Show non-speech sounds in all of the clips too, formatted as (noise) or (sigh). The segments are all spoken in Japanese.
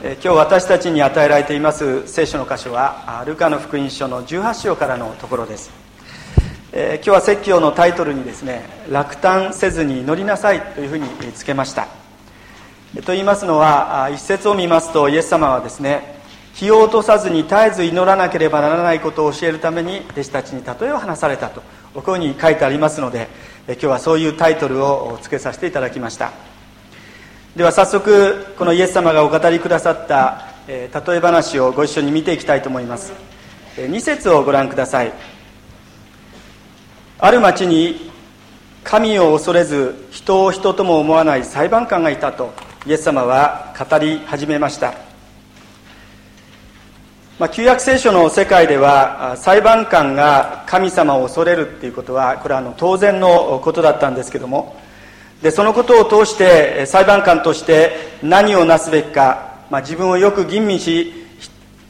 今日私たちに与えられています聖書の箇所はルカの福音書の18章からのところです、えー、今日は説教のタイトルにですね落胆せずに祈りなさいというふうにつけました。と言いますのは一節を見ますとイエス様はですね日を落とさずに絶えず祈らなければならないことを教えるために弟子たちに例えを話されたとこういうふうに書いてありますので今日はそういうタイトルをつけさせていただきました。では早速このイエス様がお語りくださった、えー、例え話をご一緒に見ていきたいと思います、えー、2節をご覧ください。ある町に神を恐れず人を人とも思わない裁判官がいたとイエス様は語り始めました。まあ、旧約聖書の世界では裁判官が神様を恐れるっていうことはこれはあの当然のことだったんですけどもでそのことを通して裁判官として何をなすべきか、まあ、自分をよく吟味し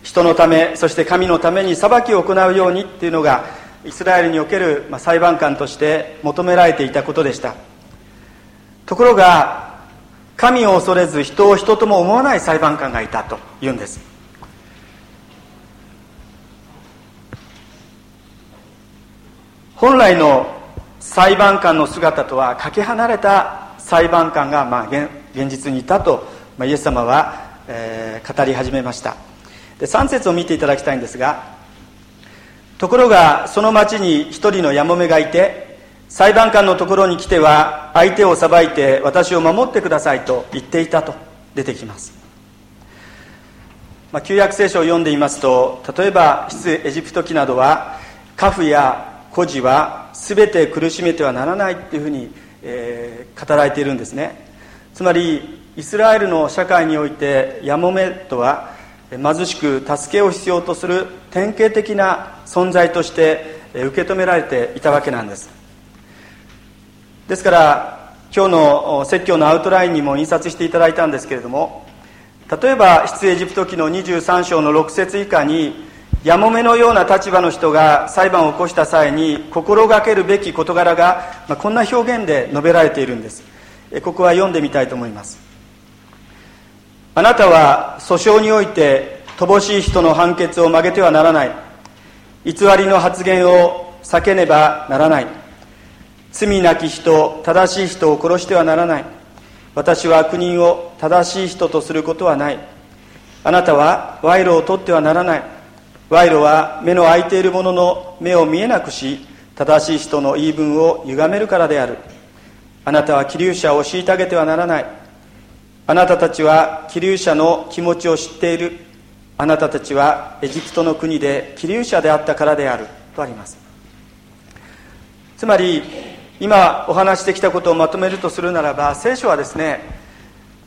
人のためそして神のために裁きを行うようにっていうのがイスラエルにおける裁判官として求められていたことでした。ところが神を恐れず人を人とも思わない裁判官がいたというんです。本来の裁判官の姿とはかけ離れた裁判官がまあ現実にいたと、まあ、イエス様は、えー、語り始めました。で3節を見ていただきたいんですがところがその町に一人のやもめがいて裁判官のところに来ては相手を裁いて私を守ってくださいと言っていたと出てきます、まあ、旧約聖書を読んでいますと例えば出エジプト記などはカフや孤児は全て苦しめてはならないっていうふうに、えー、語られているんですね。つまりイスラエルの社会においてやもめとは貧しく助けを必要とする典型的な存在として受け止められていたわけなんです。ですから今日の説教のアウトラインにも印刷していただいたんですけれども例えば出エジプト記の23章の6節以下にやもめのような立場の人が裁判を起こした際に心がけるべき事柄が、まあ、こんな表現で述べられているんです。ここは読んでみたいと思います。あなたは訴訟において乏しい人の判決を曲げてはならない。偽りの発言を避けねばならない。罪なき人正しい人を殺してはならない。私は悪人を正しい人とすることはない。あなたは賄賂を取ってはならない。賄賂は目の開いている者の目を見えなくし正しい人の言い分を歪めるからである。あなたは気流者を虐げてはならない。あなたたちは気流者の気持ちを知っている。あなたたちはエジプトの国で気流者であったからである。とあります。つまり今お話してきたことをまとめるとするならば聖書はですね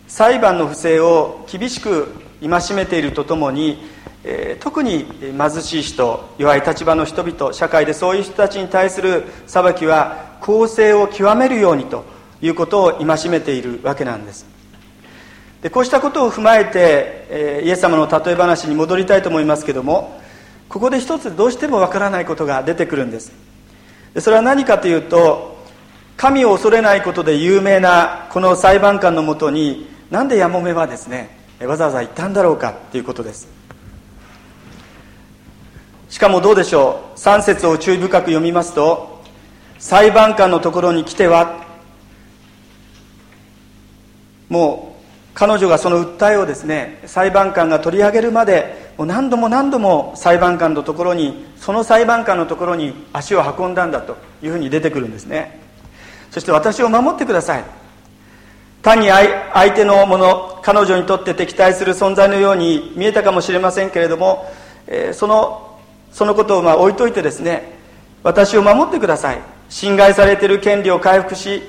裁判の不正を厳しく戒めているとともにえ、特に貧しい人弱い立場の人々社会でそういう人たちに対する裁きは公正を極めるようにということを戒めているわけなんです。でこうしたことを踏まえて、え、イエス様の例え話に戻りたいと思いますけどもここで一つどうしてもわからないことが出てくるんです。でそれは何かというと神を恐れないことで有名なこの裁判官のもとになんでやもめはですねわざわざ行ったんだろうかということです。しかもどうでしょう？3節を注意深く読みますと裁判官のところに来てはもう彼女がその訴えをですね裁判官が取り上げるまでもう何度も何度も裁判官のところにその裁判官のところに足を運んだんだというふうに出てくるんですね。そして私を守ってください。単に相手のもの彼女にとって敵対する存在のように見えたかもしれませんけれども、え、そのそのことをまあ置いといてですね私を守ってください。侵害されている権利を回復し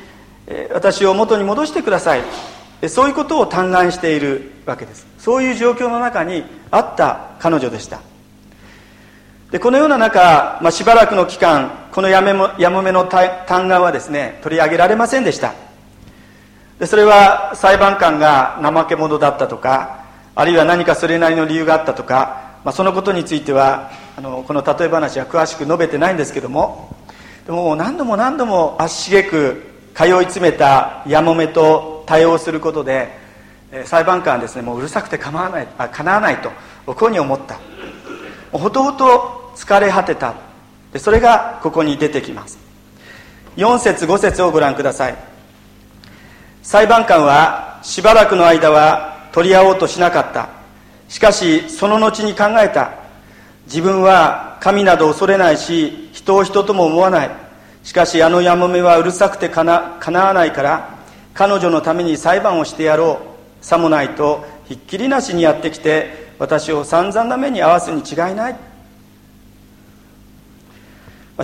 私を元に戻してください。そういうことを嘆願しているわけです。そういう状況の中にあった彼女でした。でこのような中、まあ、しばらくの期間このやめもやもめの嘆願はですね取り上げられませんでした。でそれは裁判官が怠け者だったとかあるいは何かそれなりの理由があったとかまあ、そのことについてはあのこの例え話は詳しく述べてないんですけどもでも何度も何度も足しげく通い詰めたやもめと対応することで裁判官はですねもううるさくて構わないあかなわないとここに思った。ほとほと疲れ果てた。でそれがここに出てきます。4節5節をご覧ください。裁判官はしばらくの間は取り合おうとしなかった。しかしその後に考えた。自分は神など恐れないし人を人とも思わない。しかしあのやもめはうるさくてかなかなわないから彼女のために裁判をしてやろう。さもないとひっきりなしにやってきて私を散々な目に合わすに違いない。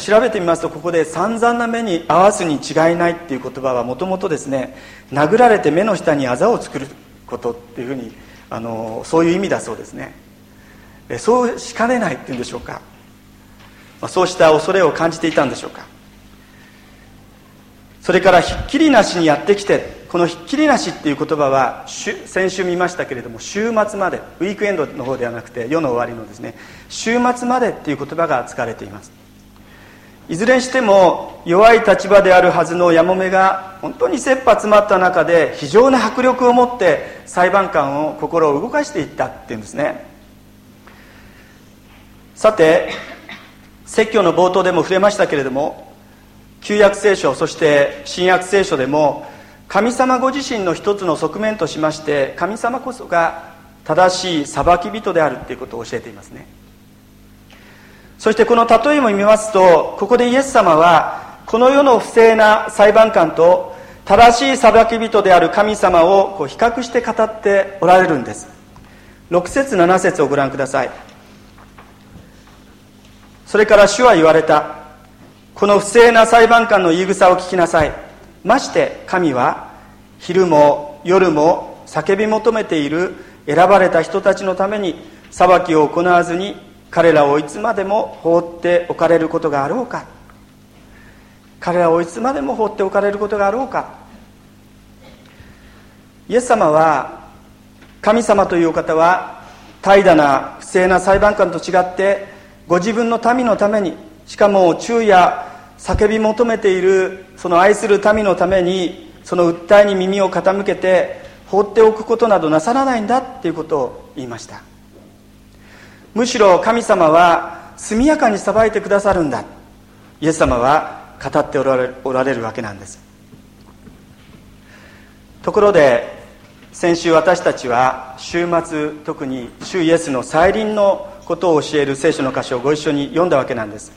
調べてみますとここで散々な目に合わすに違いないっていう言葉はもともとですね殴られて目の下にあざを作ることっていうふうにあのそういう意味だそうですね。そうしかねないっていうんでしょうか。まあそうした恐れを感じていたんでしょうか。それからひっきりなしにやってきてこのひっきりなしっていう言葉は先週見ましたけれども週末までウィークエンドの方ではなくて世の終わりのですね週末までっていう言葉が使われています。いずれにしても弱い立場であるはずのやもめが本当に切羽詰まった中で非常な迫力を持って裁判官を心を動かしていったっていうんですね。さて説教の冒頭でも触れましたけれども旧約聖書そして新約聖書でも神様ご自身の一つの側面としまして神様こそが正しい裁き人であるということを教えていますね。そしてこの例えも見ますとここでイエス様はこの世の不正な裁判官と正しい裁き人である神様をこう比較して語っておられるんです。6節7節をご覧ください。それから主は言われた。この不正な裁判官の言い草を聞きなさい。まして神は昼も夜も叫び求めている選ばれた人たちのために裁きを行わずに彼らをいつまでも放っておかれることがあろうか。彼らをいつまでも放っておかれることがあろうか。イエス様は神様というお方は怠惰な不正な裁判官と違ってご自分の民のためにしかも昼夜叫び求めているその愛する民のためにその訴えに耳を傾けて放っておくことなどなさらないんだっていうことを言いました。むしろ神様は速やかに裁いてくださるんだ。イエス様は語っておられおられるわけなんです。ところで先週私たちは週末特に主イエスの再臨のことを教える聖書の箇所をご一緒に読んだわけなんです。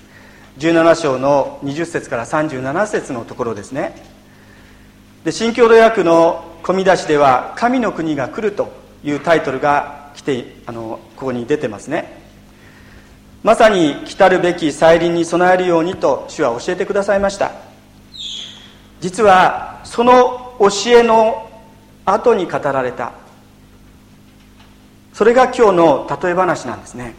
17章の20節から37節のところですね。で新共同訳の込み出しでは「神の国が来る」というタイトルが来てあのここに出てますね。まさに来たるべき再臨に備えるようにと主は教えてくださいました。実はその教えの後に語られた。それが今日の例え話なんですね。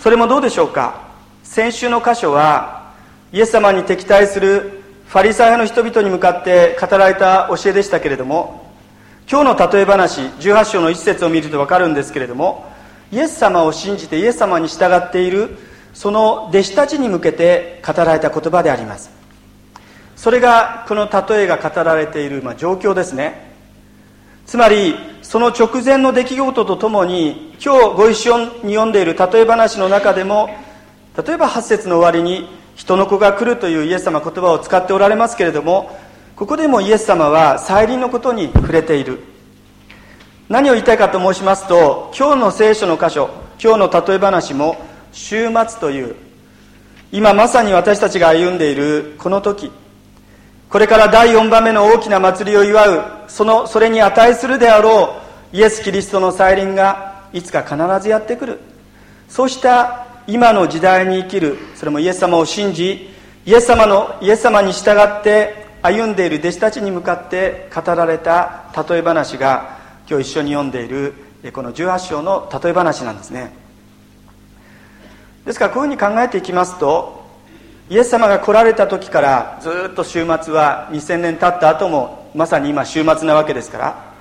それもどうでしょうか。先週の箇所はイエス様に敵対するファリサイ派の人々に向かって語られた教えでしたけれども今日の例え話18章の一節を見ると分かるんですけれどもイエス様を信じてイエス様に従っているその弟子たちに向けて語られた言葉であります。それがこの例えが語られている、ま、状況ですね。つまりその直前の出来事とともに今日ご一緒に読んでいる例え話の中でも例えば8節の終わりに人の子が来るというイエス様言葉を使っておられますけれどもここでもイエス様は再臨のことに触れている。何を言いたいかと申しますと今日の聖書の箇所今日の例え話も週末という今まさに私たちが歩んでいるこの時。これから第4番目の大きな祭りを祝うそのそれに値するであろうイエス・キリストの再臨がいつか必ずやってくる。そうした今の時代に生きるそれもイエス様を信じイエス様のイエス様に従って歩んでいる弟子たちに向かって語られた例え話が今日一緒に読んでいるこの18章の例え話なんですね。ですからこういうふうに考えていきますとイエス様が来られた時からずっと週末は2000年経った後もまさに今週末なわけですから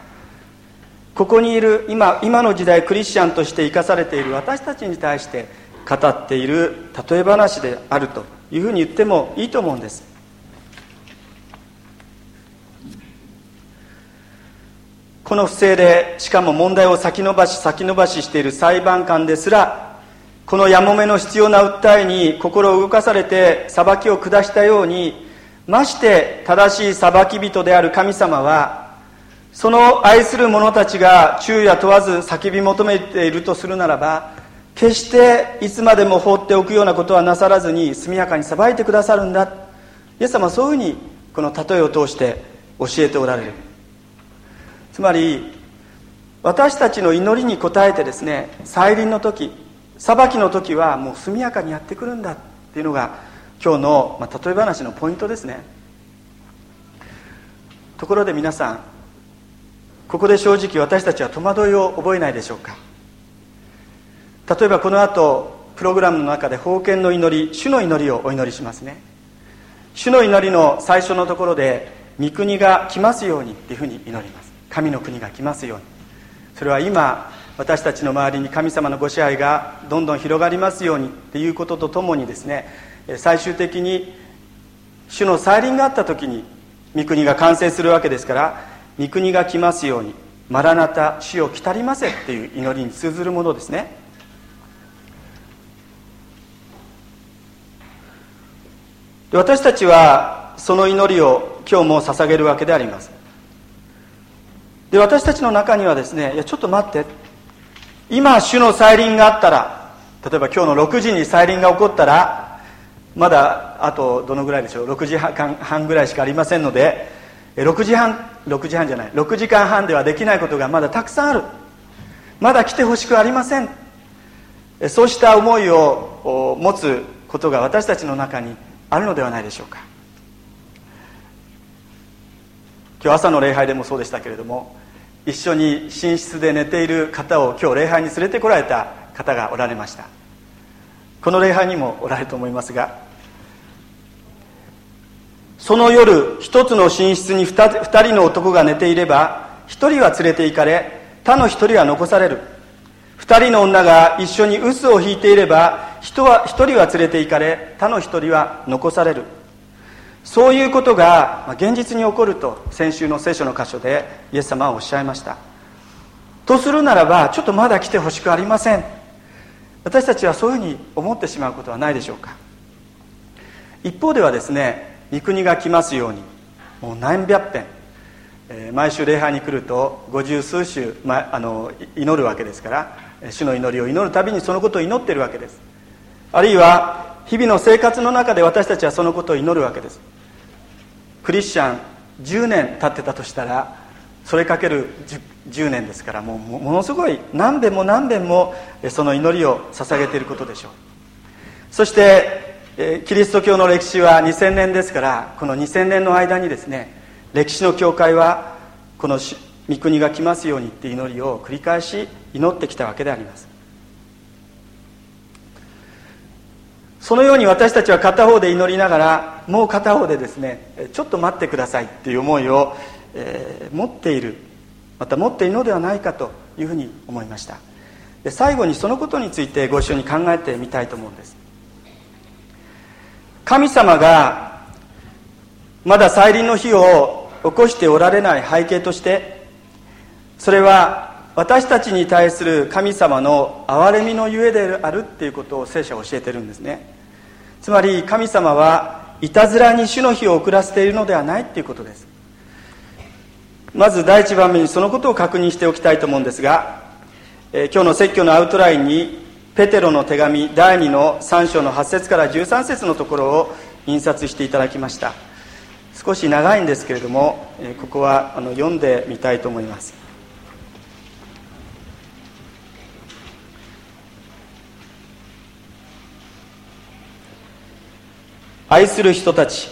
ここにいる今今の時代クリスチャンとして生かされている私たちに対して語っている例え話であるというふうに言ってもいいと思うんです。この不正でしかも問題を先延ばし先延ばししている裁判官ですらこのやもめの必要な訴えに心を動かされて裁きを下したようにまして正しい裁き人である神様はその愛する者たちが昼夜問わず叫び求めているとするならば決していつまでも放っておくようなことはなさらずに速やかに裁いてくださるんだ。イエス様はそういうふうにこの例えを通して教えておられる。つまり私たちの祈りに応えてですね再臨の時裁きの時はもう速やかにやってくるんだっていうのが今日の、まあ、例え話のポイントですね。ところで皆さんここで正直私たちは戸惑いを覚えないでしょうか。例えばこの後プログラムの中で封建の祈り主の祈りをお祈りしますね。主の祈りの最初のところで御国が来ますようにっていうふうに祈ります。神の国が来ますように。それは今私たちの周りに神様のご支配がどんどん広がりますようにっていうこととともにですね最終的に主の再臨があった時に御国が完成するわけですから御国が来ますようにマラナタ主を来たりませっていう祈りに通ずるものですね。私たちはその祈りを今日も捧げるわけであります。で私たちの中にはですねいやちょっと待って。今主の再臨があったら例えば今日の6時に再臨が起こったらまだあとどのぐらいでしょう？6時半ぐらいしかありませんので6時半6時半じゃない。6時間半ではできないことがまだたくさんある。まだ来てほしくありません。そうした思いを持つことが私たちの中にあるのではないでしょうか。今日朝の礼拝でもそうでしたけれども一緒に寝室で寝ている方を今日礼拝に連れてこられた方がおられました。この礼拝にもおられると思いますがその夜一つの寝室に二人の男が寝ていれば一人は連れて行かれ他の一人は残される。二人の女が一緒に臼を引いていれば人は一人は連れて行かれ他の一人は残される。そういうことが現実に起こると先週の聖書の箇所でイエス様はおっしゃいました。とするならばちょっとまだ来てほしくありません。私たちはそういうふうに思ってしまうことはないでしょうか。一方ではですね御国が来ますようにもう何百遍、えー、毎週礼拝に来ると五十数週、ま、あの祈るわけですから主の祈りを祈るたびにそのことを祈ってるわけです。あるいは日々の生活の中で私たちはそのことを祈るわけです。クリスチャン10年経ってたとしたらそれかける 10, 10年ですからもうものすごい何遍も何遍もその祈りを捧げていることでしょう。そしてキリスト教の歴史は2000年ですからこの2000年の間にですね歴史の教会はこの御国が来ますようにって祈りを繰り返し祈ってきたわけであります。そのように私たちは片方で祈りながらもう片方でですねちょっと待ってくださいっていう思いを、えー、持っている。また持っているのではないかというふうに思いました。で最後にそのことについてご一緒に考えてみたいと思うんです。神様がまだ再臨の日を起こしておられない背景としてそれは私たちに対する神様の憐れみのゆえであるっていうことを聖書は教えてるんですね。つまり神様はいたずらに主の日を遅らせているのではないっていうことです。まず第一番目にそのことを確認しておきたいと思うんですが、えー、今日の説教のアウトラインにペテロの手紙第2の3章の8節から13節のところを印刷していただきました。少し長いんですけれどもえここはあの読んでみたいと思います。愛する人たち。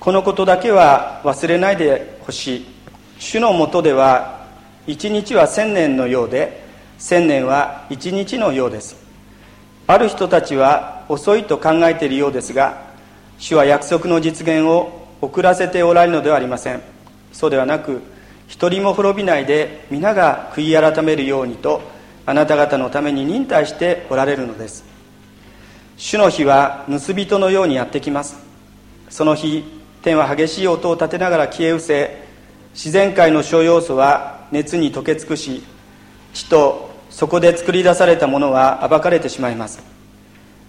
このことだけは忘れないでほしい。主のもとでは一日は千年のようで千年は一日のようです。ある人たちは遅いと考えているようですが主は約束の実現を遅らせておられるのではありません。そうではなく一人も滅びないで皆が悔い改めるようにとあなた方のために忍耐しておられるのです。主の日は盗人のようにやってきます。その日天は激しい音を立てながら消え失せ自然界の諸要素は熱に溶け尽くし地とそこで作り出されたものは暴かれてしまいます。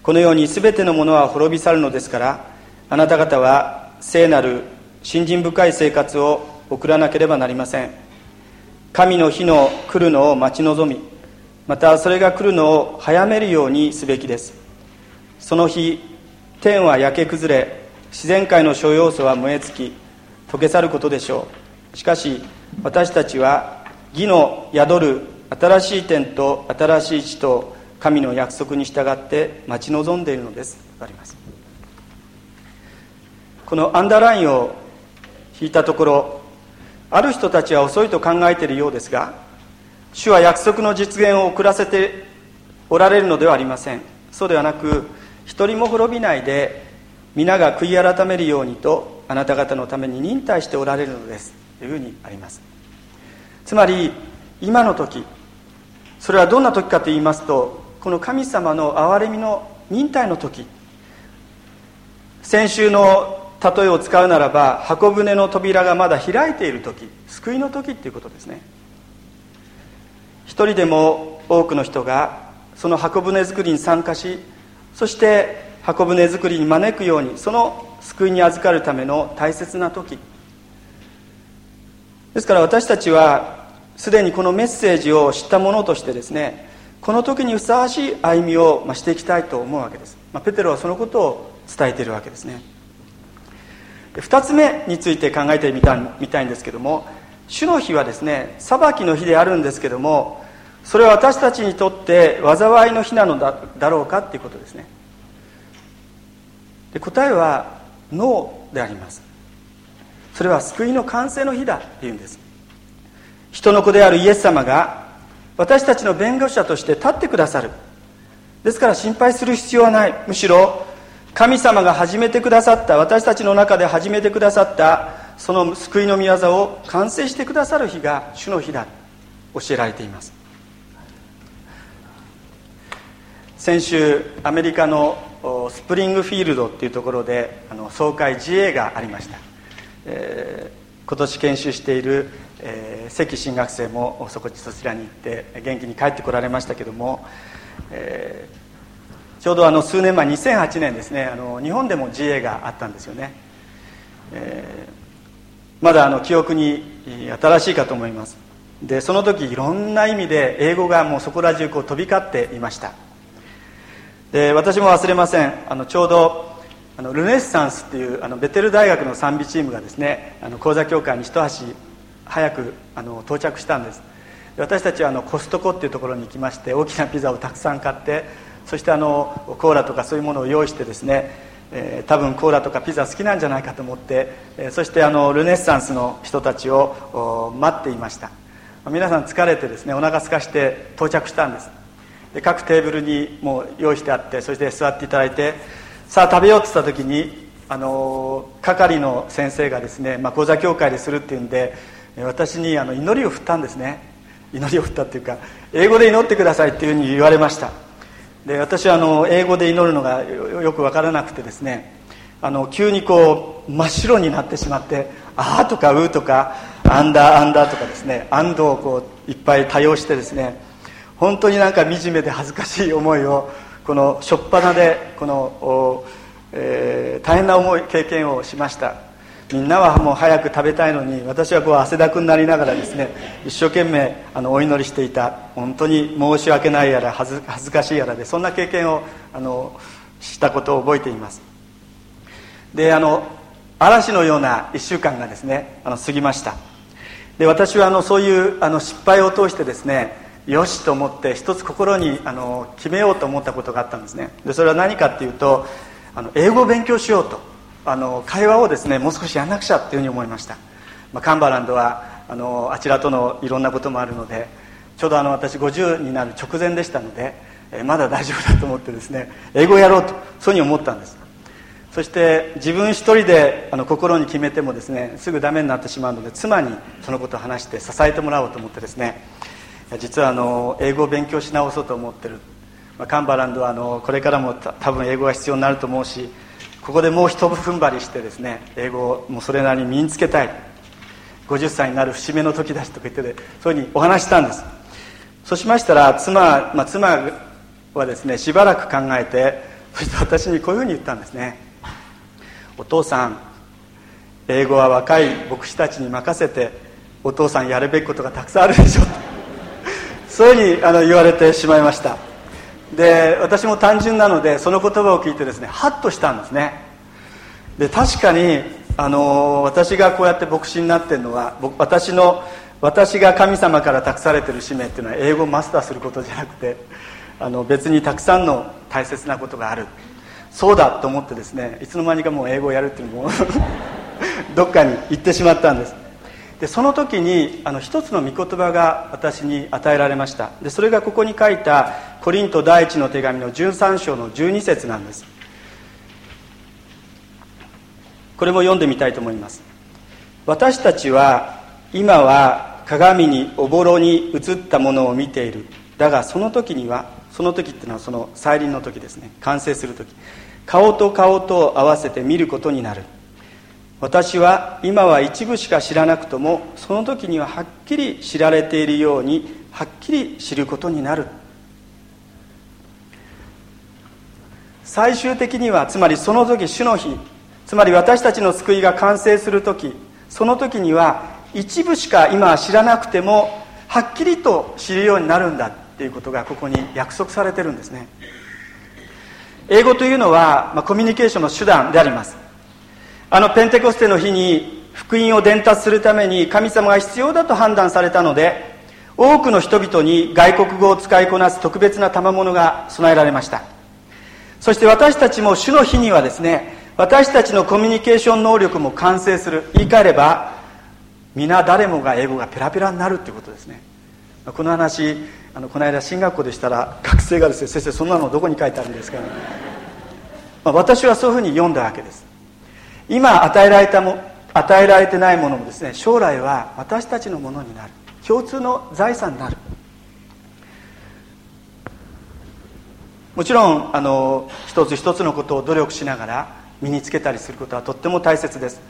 このように全てのものは滅び去るのですからあなた方は聖なる信心深い生活を送らなければなりません。神の日の来るのを待ち望みまたそれが来るのを早めるようにすべきです。その日天は焼け崩れ自然界の諸要素は燃え尽き溶け去ることでしょう。しかし私たちは義の宿る新しい天と新しい地と神の約束に従って待ち望んでいるのです。わかります。このアンダーラインを引いたところある人たちは遅いと考えているようですが主は約束の実現を遅らせておられるのではありません。そうではなく一人も滅びないで皆が悔い改めるようにとあなた方のために忍耐しておられるのです。というふうにあります。つまり今の時それはどんな時かと言いますとこの神様の憐れみの忍耐の時先週の例えを使うならば箱舟の扉がまだ開いている時救いの時っていうことですね。一人でも多くの人がその箱舟作りに参加しそして箱舟作りに招くようにその救いに預かるための大切な時。ですから私たちはすでにこのメッセージを知ったものとしてですねこの時にふさわしい歩みをしていきたいと思うわけです、まあ、ペテロはそのことを伝えているわけですね。2つ目について考えてみたみたいんですけども主の日はですね裁きの日であるんですけどもそれは私たちにとって災いの日なのだだろうかっていうことですね。で答えはノーであります。それは救いの完成の日だっていうんです。人の子であるイエス様が私たちの弁護者として立ってくださる。ですから心配する必要はない。むしろ神様が始めてくださった私たちの中で始めてくださったその救いの御業を完成してくださる日が主の日だ教えられています。先週アメリカのスプリングフィールドっていうところであの総会 GA がありました、えー、今年研修している、えー、関新学生もそこそちらに行って元気に帰ってこられましたけども、えーちょうどあの数年前2008年ですねあの日本でも GA があったんですよね、えー、まだあの記憶に新しいかと思います。でその時いろんな意味で英語がもうそこら中こう飛び交っていました。で私も忘れません。あのちょうどあのルネッサンスっていうあのベテル大学の賛美チームがですねあの講座協会に一足早くあの到着したんです。私たちはあのコストコっていうところに行きまして大きなピザをたくさん買ってそしてあのコーラとかそういうものを用意してですね、えー、多分コーラとかピザ好きなんじゃないかと思って、えー、そしてあのルネッサンスの人たちを待っていました。皆さん疲れてですねお腹空かして到着したんです。で各テーブルにもう用意してあってそして座っていただいてさあ食べようって言った時にあの係の先生がですね、まあ、講座協会でするっていうんで私にあの祈りを振ったんですね。祈りを振ったっていうか英語で祈ってくださいっていうふうに言われました。で私はあの英語で祈るのがよく分からなくてですねあの急にこう真っ白になってしまって「あー」とか「う」とか「アンダーアンダー」とかですね「アンド」をこういっぱい多用してですね本当になんか惨めで恥ずかしい思いをこの初っ端でこの、えー、大変な思い経験をしました。みんなはもう早く食べたいのに私はこう汗だくになりながらですね一生懸命あのお祈りしていた。本当に申し訳ないやら恥ず恥ずかしいやらでそんな経験をあのしたことを覚えています。であの嵐のような1週間がですねあの過ぎました。で私はあのそういうあの失敗を通してですねよしと思って一つ心にあの決めようと思ったことがあったんですね。でそれは何かっていうとあの英語を勉強しようとあの会話をですねもう少しやんなくちゃっていうふうに思いました、まあ、カンバランドはあのあちらとのいろんなこともあるのでちょうどあの私50になる直前でしたので、えまだ大丈夫だと思ってですね英語をやろうとそういうふうに思ったんです。そして自分一人であの心に決めてもですねすぐダメになってしまうので妻にそのことを話して支えてもらおうと思ってですね実はあの英語を勉強し直そうと思ってる、まあ、カンバランドはあのこれからも多分英語が必要になると思うしここでもう一踏ん張りしてですね英語をもうそれなりに身につけたい。50歳になる節目の時だしとか言っててそういうふうにお話したんです。そうしましたら妻,、まあ、妻はですねしばらく考えてそして私にこういうふうに言ったんですね。お父さん英語は若い牧師たちに任せてお父さんやるべきことがたくさんあるでしょ。そういうふうにあの言われてしまいました。で私も単純なのでその言葉を聞いてですねハッとしたんですね。で確かにあの私がこうやって牧師になってるのは私の私が神様から託されてる使命っていうのは英語をマスターすることじゃなくてあの別にたくさんの大切なことがある。そうだと思ってですねいつの間にかもう英語をやるっていうのも (laughs) どっかに行ってしまったんです。でその時にあの一つの御言葉が私に与えられました。でそれがここに書いたコリント第一の手紙の13章の12節なんです。これも読んでみたいと思います。私たちは今は鏡におぼろに映ったものを見ている。だがその時にはその時っていうのはその再臨の時ですね。完成する時。顔と顔と合わせて見ることになる。私は今は一部しか知らなくともその時にははっきり知られているようにはっきり知ることになる。最終的にはつまりその時主の日つまり私たちの救いが完成する時その時には一部しか今は知らなくてもはっきりと知るようになるんだっていうことがここに約束されてるんですね。英語というのは、まあ、コミュニケーションの手段であります。あのペンテコステの日に福音を伝達するために神様が必要だと判断されたので多くの人々に外国語を使いこなす特別な賜物が備えられました。そして私たちも主の日にはですね私たちのコミュニケーション能力も完成する。言い換えれば皆誰もが英語がペラペラになるということですね。この話あのこの間進学校でしたら学生がですね先生そんなのどこに書いてあるんですか、ね、まあ、私はそういうふうに読んだわけです。今与えられたも与えられてないものもですね将来は私たちのものになる。共通の財産になる。もちろんあの一つ一つのことを努力しながら身につけたりすることはとっても大切です。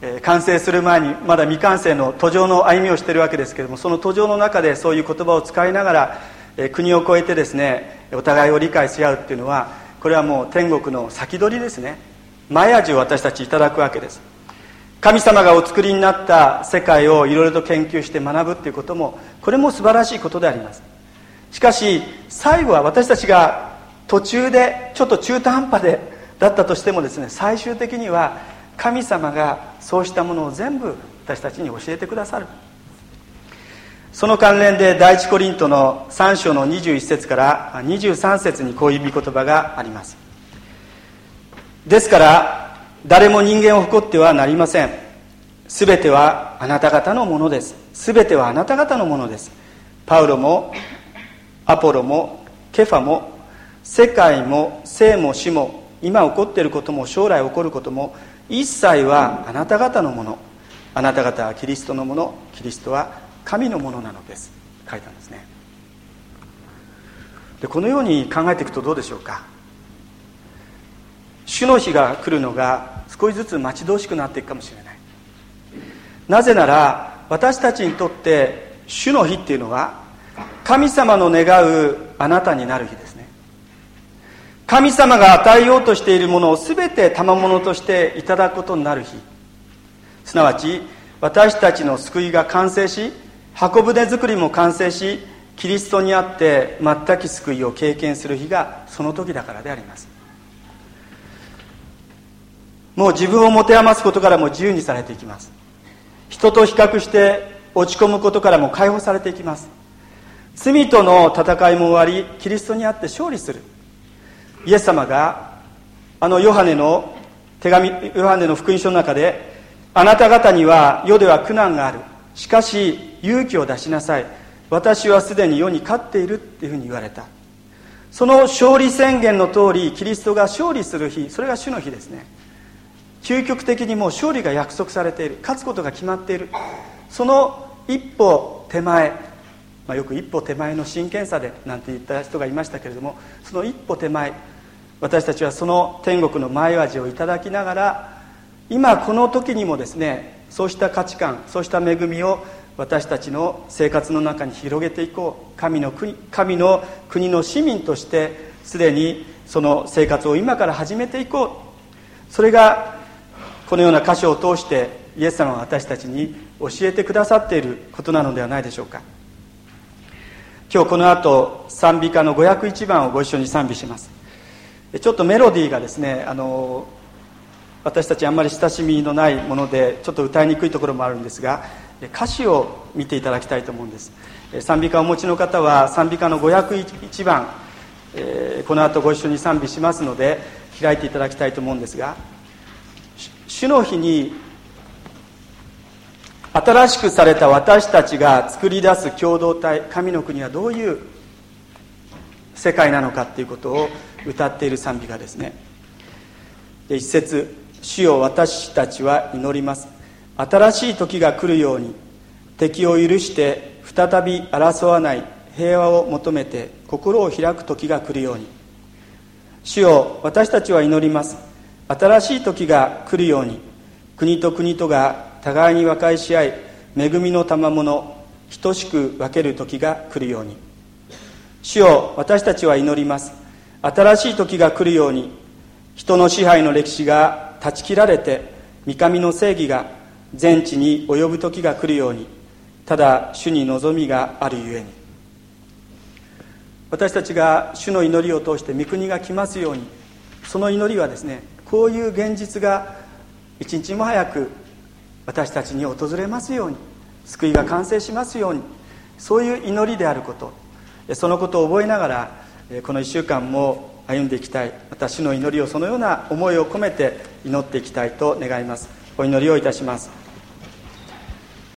え完成する前にまだ未完成の途上の歩みをしているわけですけれどもその途上の中でそういう言葉を使いながら、え国を越えてですねお互いを理解し合うっていうのはこれはもう天国の先取りですね。前味を私たちいただくわけです。神様がお作りになった世界をいろいろと研究して学ぶっていうこともこれも素晴らしいことであります。しかし最後は私たちが途中でちょっと中途半端でだったとしてもですね最終的には神様がそうしたものを全部私たちに教えてくださる。その関連で第一コリントの3章の21節から23節にこういう見言葉があります。ですから誰も人間を誇ってはなりません。全てはあなた方のものです。全てはあなた方のものです。パウロもアポロもケファも世界も生も死も今起こっていることも将来起こることも一切はあなた方のもの。あなた方はキリストのもの。キリストは神のものなのです。書いたんですね。でこのように考えていくとどうでしょうか。主の日が来るのが少しずつ待ち遠しくなっていくかもしれない。なぜなら私たちにとって主の日っていうのは神様の願うあなたになる日ですね。神様が与えようとしているものを全て賜物としていただくことになる日。すなわち私たちの救いが完成し箱舟作りも完成しキリストにあって全く救いを経験する日がその時だからであります。もう自分を持て余すことからも自由にされていきます。人と比較して落ち込むことからも解放されていきます。罪との戦いも終わりキリストにあって勝利する。イエス様があのヨハネの手紙ヨハネの福音書の中であなた方には世では苦難がある。しかし勇気を出しなさい。私はすでに世に勝っているっていうふうに言われた。その勝利宣言の通りキリストが勝利する日それが主の日ですね。究極的にもう勝利が約束されている。勝つことが決まっている。その一歩手前、まあ、よく一歩手前の真剣さでなんて言った人がいましたけれどもその一歩手前。私たちはその天国の前味をいただきながら今この時にもですねそうした価値観そうした恵みを私たちの生活の中に広げていこう。神の国神の国の市民としてすでにその生活を今から始めていこう。それがこのような箇所を通してイエス様が私たちに教えてくださっていることなのではないでしょうか。今日この後賛美歌の501番をご一緒に賛美します。ちょっとメロディーがですねあの私たちあんまり親しみのないものでちょっと歌いにくいところもあるんですが歌詞を見ていただきたいと思うんです。賛美歌をお持ちの方は賛美歌の501番、えー、この後ご一緒に賛美しますので開いていただきたいと思うんですが主の日に新しくされた私たちが作り出す共同体神の国はどういう世界なのかっていうことを歌っている賛美歌ですね。一節主よ私たちは祈ります。新しい時が来るように敵を許して再び争わない平和を求めて心を開く時が来るように。主よ私たちは祈ります。新しい時が来るように国と国とが互いに和解し合い恵みの賜物等しく分ける時が来るように。主よ私たちは祈ります。新しい時が来るように人の支配の歴史が断ち切られて三上の正義が全地に及ぶ時が来るように。ただ主に望みがあるゆえに。私たちが主の祈りを通して御国が来ますようにその祈りはですねこういう現実が一日も早く私たちに訪れますように救いが完成しますようにそういう祈りであること。そのことを覚えながらこの1週間も歩んでいきたい。また主の祈りをそのような思いを込めて祈っていきたいと願います。お祈りをいたします。